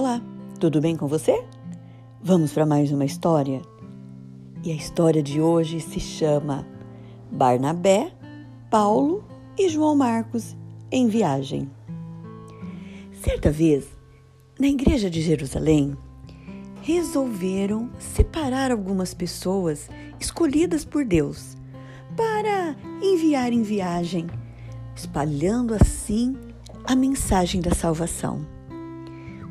Olá, tudo bem com você? Vamos para mais uma história? E a história de hoje se chama Barnabé, Paulo e João Marcos em viagem. Certa vez, na igreja de Jerusalém, resolveram separar algumas pessoas escolhidas por Deus para enviar em viagem, espalhando assim a mensagem da salvação.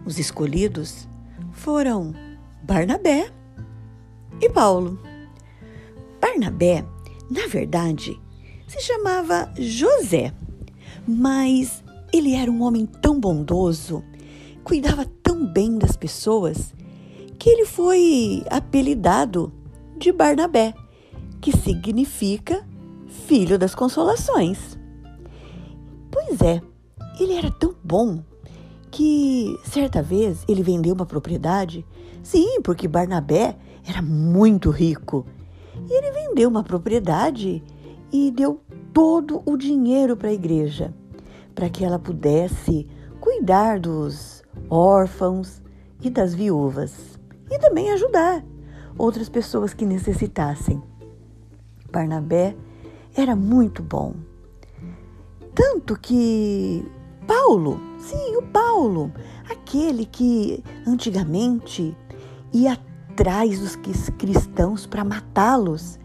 Os escolhidos foram Barnabé e Paulo. Barnabé, na verdade, se chamava José, mas ele era um homem tão bondoso, cuidava tão bem das pessoas, que ele foi apelidado de Barnabé, que significa filho das consolações. Pois é, ele era tão bom que certa vez ele vendeu uma propriedade. Sim, porque Barnabé era muito rico. E ele vendeu uma propriedade e deu todo o dinheiro para a igreja, para que ela pudesse cuidar dos órfãos e das viúvas e também ajudar outras pessoas que necessitassem. Barnabé era muito bom. Tanto que Paulo, sim, o Paulo, aquele que antigamente ia atrás dos cristãos para matá-los.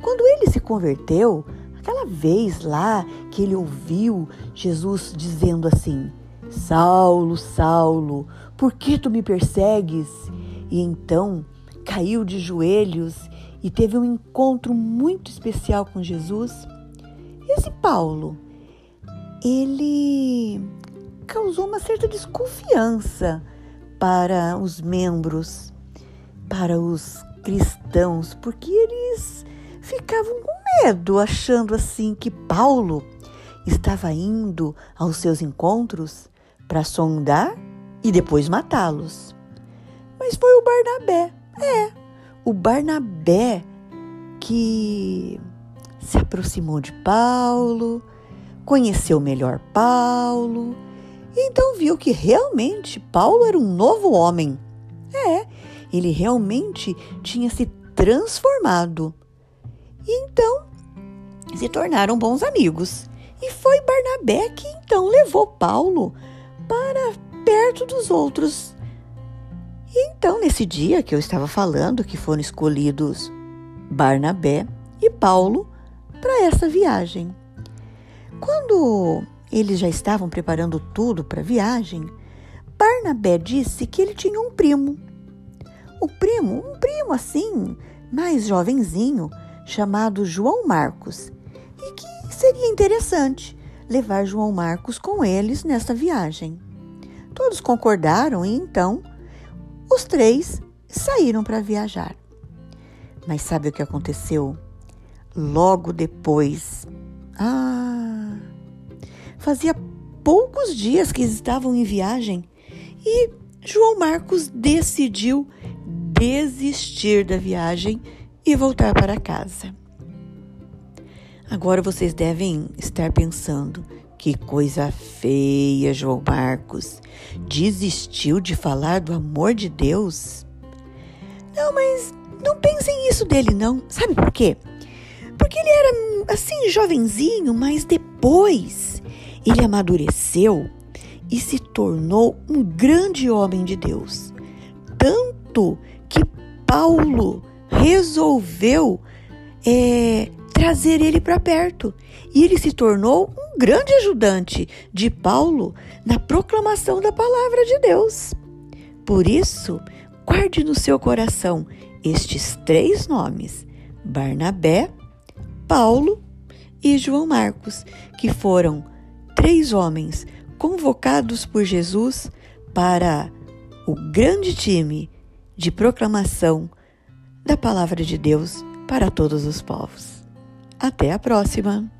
Quando ele se converteu, aquela vez lá que ele ouviu Jesus dizendo assim: Saulo, Saulo, por que tu me persegues? E então caiu de joelhos e teve um encontro muito especial com Jesus. Esse Paulo, ele causou uma certa desconfiança para os membros, para os cristãos, porque eles ficavam com medo, achando assim que Paulo estava indo aos seus encontros para sondar e depois matá-los. Mas foi o Barnabé, é, o Barnabé que se aproximou de Paulo, conheceu melhor Paulo, e então viu que realmente Paulo era um novo homem. É, ele realmente tinha se transformado. E então se tornaram bons amigos. E foi Barnabé que então levou Paulo para perto dos outros. E então, nesse dia que eu estava falando, que foram escolhidos Barnabé e Paulo para essa viagem. Quando eles já estavam preparando tudo para a viagem, Barnabé disse que ele tinha um primo. O primo, um primo assim, mais jovenzinho, chamado João Marcos, e que seria interessante levar João Marcos com eles nessa viagem. Todos concordaram e então os três saíram para viajar. Mas sabe o que aconteceu? Logo depois. Ah! Fazia poucos dias que estavam em viagem e João Marcos decidiu desistir da viagem e voltar para casa. Agora vocês devem estar pensando: que coisa feia, João Marcos. Desistiu de falar do amor de Deus? Não, mas não pensem isso dele, não. Sabe por quê? Porque ele era assim, jovenzinho, mas depois ele amadureceu e se tornou um grande homem de Deus. Tanto que Paulo resolveu é, trazer ele para perto. E ele se tornou um grande ajudante de Paulo na proclamação da palavra de Deus. Por isso, guarde no seu coração estes três nomes: Barnabé, Paulo e João Marcos, que foram três homens convocados por Jesus para o grande time de proclamação da palavra de Deus para todos os povos. Até a próxima!